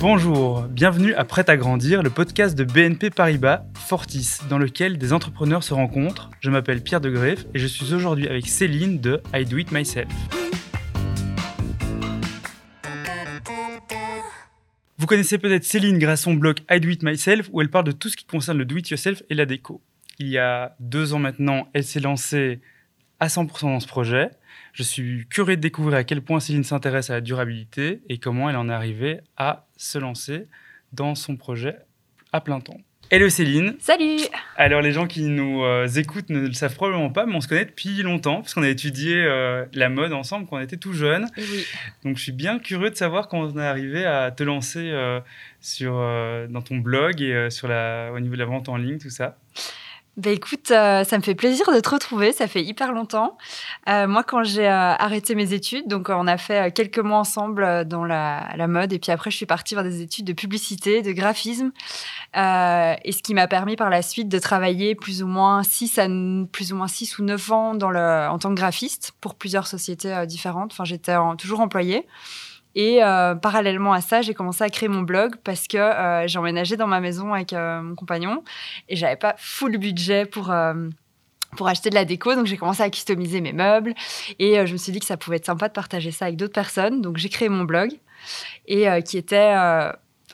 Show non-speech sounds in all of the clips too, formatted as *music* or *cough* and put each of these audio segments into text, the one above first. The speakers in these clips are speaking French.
Bonjour, bienvenue à Prêt à grandir, le podcast de BNP Paribas, Fortis, dans lequel des entrepreneurs se rencontrent. Je m'appelle Pierre de Greff et je suis aujourd'hui avec Céline de I Do It Myself. Vous connaissez peut-être Céline grâce à son blog I Do It Myself où elle parle de tout ce qui concerne le do it yourself et la déco. Il y a deux ans maintenant, elle s'est lancée à 100% dans ce projet. Je suis curieux de découvrir à quel point Céline s'intéresse à la durabilité et comment elle en est arrivée à se lancer dans son projet à plein temps. Hello Céline. Salut. Alors les gens qui nous euh, écoutent ne le savent probablement pas, mais on se connaît depuis longtemps parce qu'on a étudié euh, la mode ensemble quand on était tout jeune. Oui. Donc je suis bien curieux de savoir comment on est arrivé à te lancer euh, sur, dans ton blog et sur la, au niveau de la vente en ligne, tout ça. Ben écoute, euh, ça me fait plaisir de te retrouver. Ça fait hyper longtemps. Euh, moi, quand j'ai euh, arrêté mes études, donc on a fait quelques mois ensemble dans la, mode, et puis après, je suis partie vers des études de publicité, de graphisme, et ce qui m'a permis par la suite de travailler plus ou moins six à plus ou moins six ou neuf ans dans le, en tant que graphiste pour plusieurs sociétés différentes. Enfin, j'étais toujours employée. Et euh, parallèlement à ça, j'ai commencé à créer mon blog parce que euh, j'ai emménagé dans ma maison avec euh, mon compagnon et j'avais pas full budget pour pour acheter de la déco. Donc j'ai commencé à customiser mes meubles et je me suis dit que ça pouvait être sympa de partager ça avec d'autres personnes. Donc j'ai créé mon blog et qui était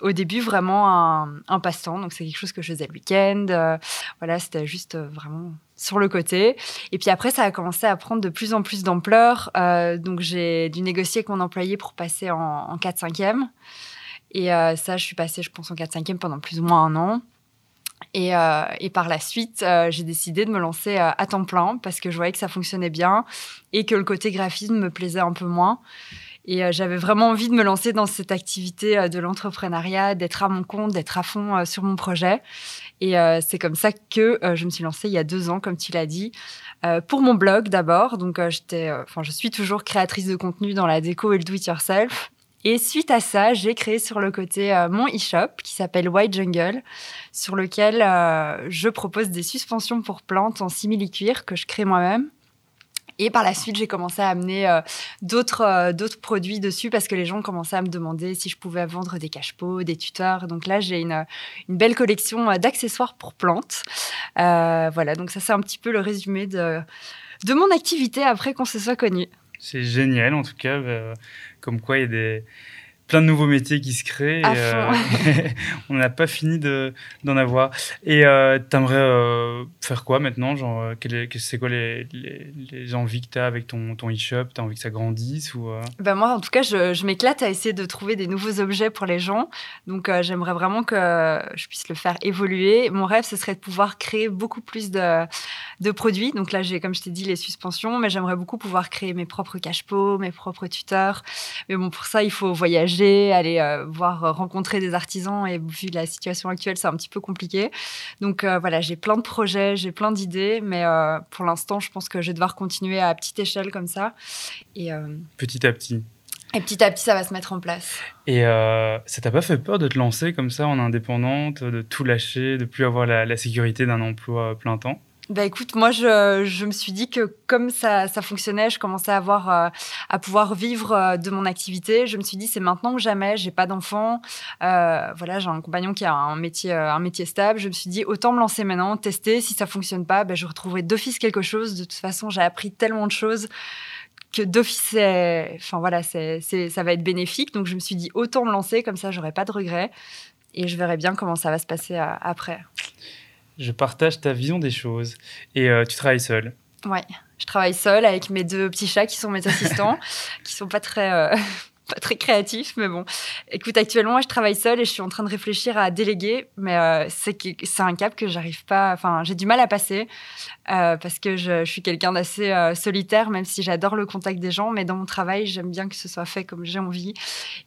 au début vraiment un, passe-temps. Donc c'est quelque chose que je faisais le week-end. Euh, voilà, c'était juste euh, vraiment sur le côté. Et puis après, ça a commencé à prendre de plus en plus d'ampleur. Euh, donc j'ai dû négocier avec mon employé pour passer en, en 4-5e. Et euh, ça, je suis passée, je pense, en 4-5e pendant plus ou moins un an. Et, et, par la suite, j'ai décidé de me lancer à temps plein parce que je voyais que ça fonctionnait bien et que le côté graphisme me plaisait un peu moins. Et euh, j'avais vraiment envie de me lancer dans cette activité euh, de l'entrepreneuriat, d'être à mon compte, d'être à fond euh, sur mon projet. Et c'est comme ça que je me suis lancée il y a deux ans, comme tu l'as dit, pour mon blog d'abord. Donc j'étais, enfin je suis toujours créatrice de contenu dans la déco et le do-it-yourself. Et suite à ça, j'ai créé sur le côté mon e-shop qui s'appelle White Jungle, sur lequel je propose des suspensions pour plantes en simili-cuir que je crée moi-même. Et par la suite, j'ai commencé à amener euh, d'autres euh, d'autres produits dessus parce que les gens commençaient à me demander si je pouvais vendre des cache-pots, des tuteurs. Donc là, j'ai une, une belle collection euh, d'accessoires pour plantes. voilà, donc ça c'est un petit peu le résumé de, de mon activité après qu'on se soit connu. C'est génial en tout cas, comme quoi il y a des plein de nouveaux métiers qui se créent. Et, euh, *laughs* on n'a pas fini d'en avoir. Et euh, tu aimerais euh, faire quoi maintenant Genre, euh, c'est quoi les, les, les, envies que tu as avec ton, ton e-shop? Tu as envie que ça grandisse ou, ben Moi, en tout cas, je, je m'éclate à essayer de trouver des nouveaux objets pour les gens. Donc, j'aimerais vraiment que je puisse le faire évoluer. Mon rêve, ce serait de pouvoir créer beaucoup plus de, de produits. Donc là, j'ai, comme je t'ai dit, les suspensions, mais j'aimerais beaucoup pouvoir créer mes propres cache-pots, mes propres tuteurs. Mais bon, pour ça, il faut voyager aller euh, voir euh, rencontrer des artisans et vu la situation actuelle, c'est un petit peu compliqué. Donc euh, voilà, j'ai plein de projets, j'ai plein d'idées, mais pour l'instant, je pense que je vais devoir continuer à petite échelle comme ça. Et, petit à petit. Et petit à petit, ça va se mettre en place. Et ça t'a pas fait peur de te lancer comme ça en indépendante, de tout lâcher, de plus avoir la sécurité d'un emploi plein temps? Bah écoute, moi je, je, me suis dit que comme ça, ça fonctionnait, je commençais à avoir euh, à pouvoir vivre euh, de mon activité. Je me suis dit c'est maintenant que jamais. J'ai pas d'enfant, euh, voilà, j'ai un compagnon qui a un métier un métier stable. Je me suis dit autant me lancer maintenant, tester. Si ça fonctionne pas, bah, je retrouverai d'office quelque chose. De toute façon, j'ai appris tellement de choses que d'office, enfin voilà, c'est ça va être bénéfique. Donc je me suis dit autant me lancer comme ça, j'aurai pas de regrets et je verrai bien comment ça va se passer après je partage ta vision des choses. Et euh, tu travailles seule Ouais, je travaille seule avec mes deux petits chats qui sont mes assistants, *laughs* qui sont pas très, euh, pas très créatifs, mais bon. Écoute, actuellement, je travaille seule et je suis en train de réfléchir à déléguer, mais euh, c'est un cap que j'arrive pas, enfin, j'ai du mal à passer euh, parce que je, suis quelqu'un d'assez euh, solitaire, même si j'adore le contact des gens, mais dans mon travail, j'aime bien que ce soit fait comme j'ai envie.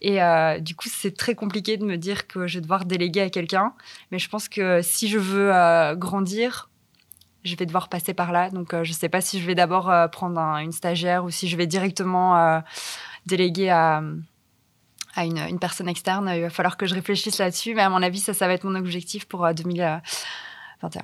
Et du coup, c'est très compliqué de me dire que je vais devoir déléguer à quelqu'un, mais je pense que si je veux grandir, je vais devoir passer par là. Donc, je sais pas si je vais d'abord prendre un, une stagiaire ou si je vais directement délégué à, à une, une, personne externe. Il va falloir que je réfléchisse là-dessus, mais à mon avis, ça, ça va être mon objectif pour 2021.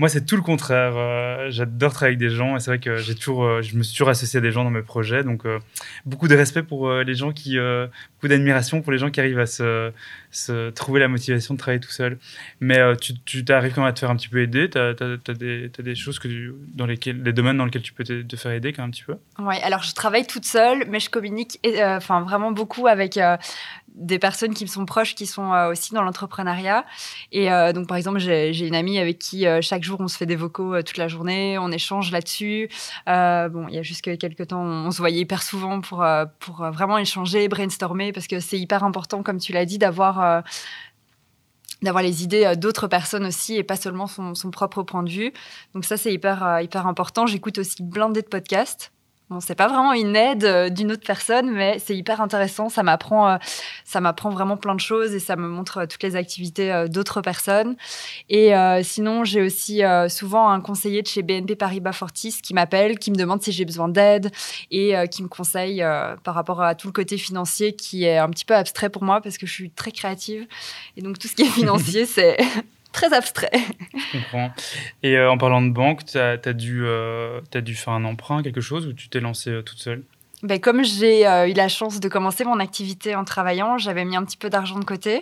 Moi, c'est tout le contraire. Euh, j'adore travailler avec des gens et c'est vrai que j'ai toujours, euh, je me suis toujours associé à des gens dans mes projets. Donc, euh, beaucoup de respect pour les gens qui, beaucoup d'admiration pour les gens qui arrivent à se, trouver la motivation de travailler tout seul. Mais tu, arrives quand même à te faire un petit peu aider. Tu as, des, choses que dans lesquelles, domaines dans lesquels tu peux te, faire aider quand même un petit peu? Oui, alors je travaille toute seule, mais je communique enfin vraiment beaucoup avec des personnes qui me sont proches qui sont euh, aussi dans l'entrepreneuriat. Et euh, donc, par exemple, j'ai une amie avec qui euh, chaque jour on se fait des vocaux toute la journée, on échange là-dessus. bon, il y a juste quelques temps, on se voyait hyper souvent pour, pour vraiment échanger, brainstormer, parce que c'est hyper important, comme tu l'as dit, d'avoir d'avoir les idées d'autres personnes aussi et pas seulement son, propre point de vue. Donc ça, c'est hyper, hyper important. J'écoute aussi blindé de podcasts. Bon, c'est pas vraiment une aide euh, d'une autre personne, mais c'est hyper intéressant. Ça m'apprend, euh, ça m'apprend vraiment plein de choses et ça me montre euh, toutes les activités d'autres personnes. Et sinon, j'ai aussi souvent un conseiller de chez BNP Paribas Fortis qui m'appelle, qui me demande si j'ai besoin d'aide et qui me conseille par rapport à tout le côté financier qui est un petit peu abstrait pour moi parce que je suis très créative et donc tout ce qui est *laughs* financier, c'est très abstrait. Je comprends. Et euh, en parlant de banque, tu as, dû, euh, dû faire un emprunt, quelque chose, ou tu t'es lancée euh, toute seule? Ben, comme j'ai eu la chance de commencer mon activité en travaillant, j'avais mis un petit peu d'argent de côté.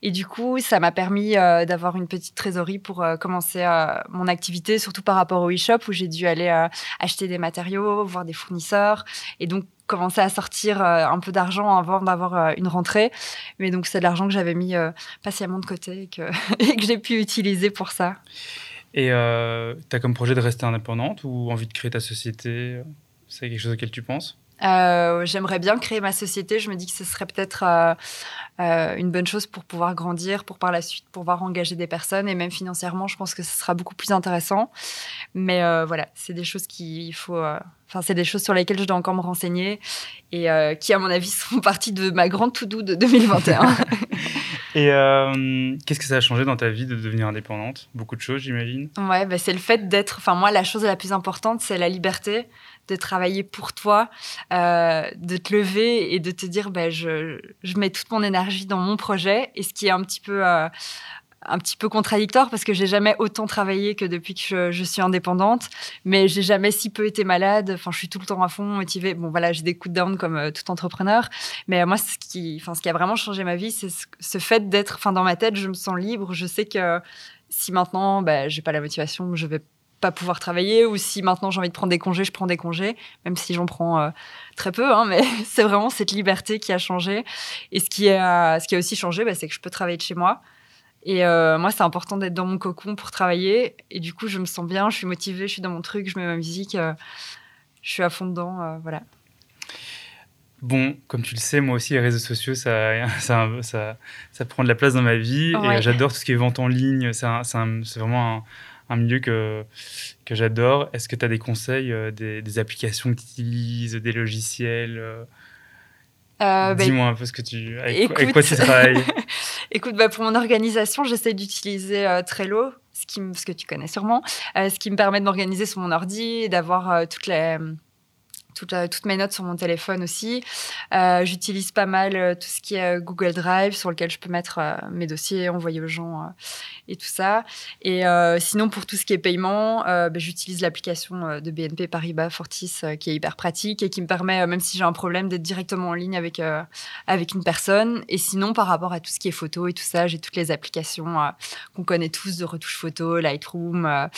Et du coup, ça m'a permis d'avoir une petite trésorerie pour commencer mon activité, surtout par rapport au e-shop où j'ai dû aller acheter des matériaux, voir des fournisseurs. Et donc, commencer à sortir euh, un peu d'argent avant d'avoir euh, une rentrée. Mais donc, c'est de l'argent que j'avais mis euh, patiemment de côté et que, *laughs* j'ai pu utiliser pour ça. Et tu as comme projet de rester indépendante ou envie de créer ta société? C'est quelque chose auquel tu penses? J'aimerais bien créer ma société. Je me dis que ce serait peut-être une bonne chose pour pouvoir grandir, pour par la suite pouvoir engager des personnes et même financièrement, je pense que ce sera beaucoup plus intéressant. Mais voilà, c'est des choses qu'il faut Enfin, c'est des choses sur lesquelles je dois encore me renseigner et euh, qui, à mon avis, *laughs* seront partie de ma grande to-do de 2021. *laughs* et euh, qu'est-ce que ça a changé dans ta vie de devenir indépendante? Beaucoup de choses, j'imagine. Ouais, bah, c'est le fait d'être. Enfin, moi, la chose la plus importante, c'est la liberté de travailler pour toi, euh, de te lever et de te dire, bah, je, je, mets toute mon énergie dans mon projet. Et ce qui est un petit peu un petit peu contradictoire parce que j'ai jamais autant travaillé que depuis que je, suis indépendante, mais j'ai jamais si peu été malade. Enfin, je suis tout le temps à fond, motivée. Bon, voilà, j'ai des coups de comme euh, tout entrepreneur, mais moi, ce qui, enfin, ce qui a vraiment changé ma vie, c'est ce, fait d'être, enfin, dans ma tête, je me sens libre. Je sais que si maintenant, bah, j'ai pas la motivation, je vais pas pouvoir travailler, ou si maintenant j'ai envie de prendre des congés, je prends des congés, même si j'en prends euh, très peu, hein, mais *laughs* c'est vraiment cette liberté qui a changé. Et ce qui a, ce qui a aussi changé, bah, c'est que je peux travailler de chez moi. Et euh, moi, c'est important d'être dans mon cocon pour travailler. Et du coup, je me sens bien, je suis motivée, je suis dans mon truc, je mets ma musique, euh, je suis à fond dedans. Euh, voilà. Bon, comme tu le sais, moi aussi, les réseaux sociaux, ça, *laughs* ça, ça, ça prend de la place dans ma vie. Et j'adore tout ce qui est vente en ligne. C'est vraiment un, milieu que, que j'adore. Est-ce que tu as des conseils, des, applications que tu utilises, des logiciels bah, Dis-moi un peu ce que tu, avec, avec quoi tu travailles. *laughs* Écoute, bah, pour mon organisation, j'essaie d'utiliser euh, Trello, ce, que tu connais sûrement, euh, ce qui me permet de m'organiser sur mon ordi et d'avoir euh, toutes les toutes mes notes sur mon téléphone aussi. Euh, j'utilise pas mal euh, tout ce qui est euh, Google Drive sur lequel je peux mettre mes dossiers, envoyer aux gens et tout ça. Et sinon, pour tout ce qui est paiement, ben, j'utilise l'application de BNP Paribas Fortis qui est hyper pratique et qui me permet, même si j'ai un problème, d'être directement en ligne avec, avec une personne. Et sinon, par rapport à tout ce qui est photo et tout ça, j'ai toutes les applications qu'on connaît tous de retouche photo, Lightroom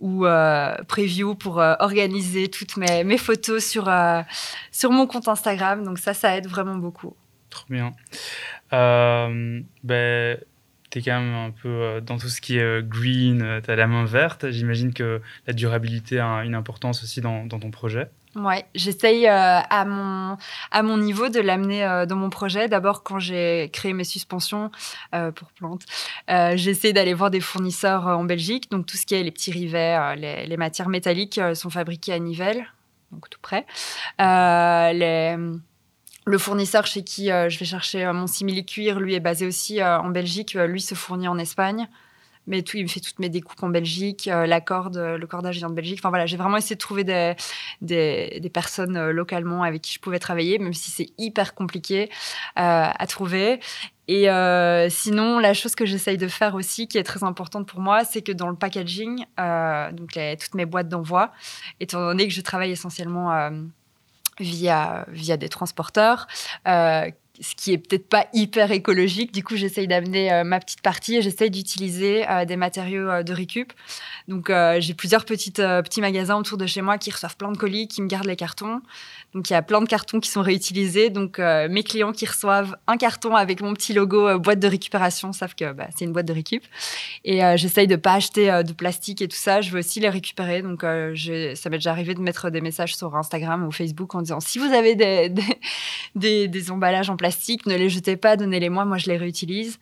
ou euh, preview pour euh, organiser toutes mes, photos sur, euh, sur mon compte Instagram. Donc ça, ça aide vraiment beaucoup. Trop bien. Euh, ben, tu es quand même un peu dans tout ce qui est green, tu as la main verte. J'imagine que la durabilité a une importance aussi dans, ton projet. Ouais, j'essaye euh, à, mon, à mon niveau de l'amener euh, dans mon projet. D'abord, quand j'ai créé mes suspensions euh, pour plantes, j'ai essayé d'aller voir des fournisseurs en Belgique. Donc, tout ce qui est les petits rivets, les, les, matières métalliques sont fabriquées à Nivelles, donc tout près. les, le fournisseur chez qui je vais chercher mon simili-cuir, lui, est basé aussi en Belgique. lui se fournit en Espagne. mais tout, il me fait toutes mes découpes en Belgique, la corde, le cordage vient de Belgique. Enfin voilà, j'ai vraiment essayé de trouver des, personnes localement avec qui je pouvais travailler, même si c'est hyper compliqué à trouver. Et sinon, la chose que j'essaye de faire aussi, qui est très importante pour moi, c'est que dans le packaging, donc toutes mes boîtes d'envoi, étant donné que je travaille essentiellement via, via des transporteurs, ce qui est peut-être pas hyper écologique. Du coup, j'essaye d'amener euh, ma petite partie et j'essaye d'utiliser euh, des matériaux euh, de récup. Donc, j'ai plusieurs petites, petits magasins autour de chez moi qui reçoivent plein de colis, qui me gardent les cartons. Donc il y a plein de cartons qui sont réutilisés. Donc mes clients qui reçoivent un carton avec mon petit logo boîte de récupération savent que bah, c'est une boîte de récup. Et j'essaye de pas acheter de plastique et tout ça. Je veux aussi les récupérer. Donc ça m'est déjà arrivé de mettre des messages sur Instagram ou Facebook en disant si vous avez des, *laughs* des emballages en plastique, ne les jetez pas, donnez-les-moi. Moi je les réutilise.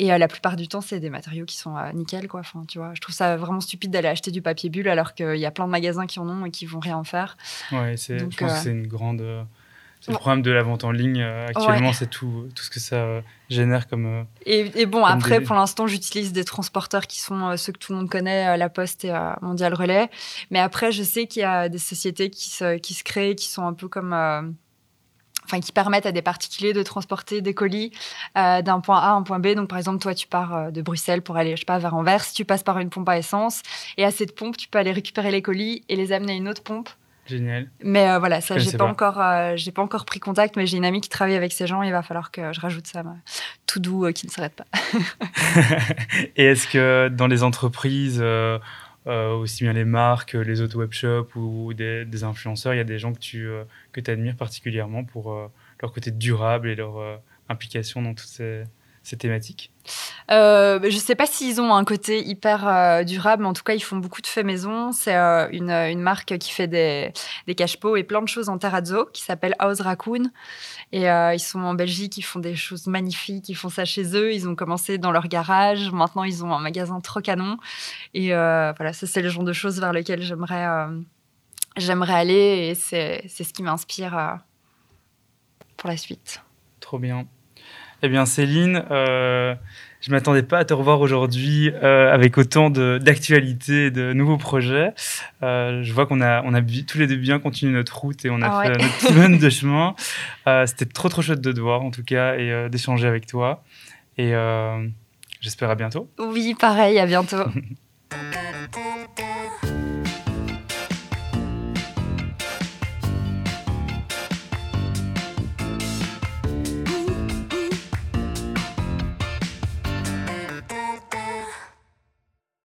Et euh, la plupart du temps, c'est des matériaux qui sont euh, nickel, quoi. Enfin, tu vois, je trouve ça vraiment stupide d'aller acheter du papier bulle alors qu'il y a plein de magasins qui en ont et qui vont rien en faire. Ouais, c'est, je pense que euh, c'est une grande. C'est le problème de la vente en ligne actuellement, c'est tout, tout ce que ça génère comme. Et, bon, après, pour l'instant, j'utilise des transporteurs qui sont ceux que tout le monde connaît, La Poste et Mondial Relais. Mais après, je sais qu'il y a des sociétés qui se, qui se créent, qui sont un peu comme enfin qui permettent à des particuliers de transporter des colis euh, d'un point A à un point B. Donc par exemple, toi tu pars euh, de Bruxelles pour aller, je sais pas, vers Anvers, tu passes par une pompe à essence et à cette pompe, tu peux aller récupérer les colis et les amener à une autre pompe. Génial. Mais euh, voilà, ça, j'ai pas, encore, j'ai pas encore pris contact, mais j'ai une amie qui travaille avec ces gens. il va falloir que je rajoute ça, tout doux, qui ne s'arrête pas. *laughs* et est-ce que dans les entreprises, euh, aussi bien les marques, les auto webshops ou des, influenceurs. Il y a des gens que tu euh, admires particulièrement pour euh, leur côté durable et leur implication dans toutes ces, ces thématiques euh, Je ne sais pas s'ils ont un côté hyper durable, mais en tout cas, ils font beaucoup de faits maison. C'est une, une, marque qui fait des, des cache-pots et plein de choses en terrazzo qui s'appelle House Raccoon. Et euh, ils sont en Belgique, ils font des choses magnifiques, ils font ça chez eux. Ils ont commencé dans leur garage, maintenant ils ont un magasin trop canon. Et euh, voilà, ça c'est le genre de choses vers lesquelles j'aimerais euh, j'aimerais aller et c'est ce qui m'inspire pour la suite. Trop bien. Eh bien Céline, je m'attendais pas à te revoir aujourd'hui euh, avec autant d'actualités, de, de, nouveaux projets. Euh, je vois qu'on a, on a tous les deux bien continué notre route et on a ah fait notre semaine de *laughs* chemin. Euh, C'était trop trop chouette de te voir en tout cas et euh, d'échanger avec toi. Et euh, j'espère à bientôt. Oui, pareil, à bientôt. *laughs*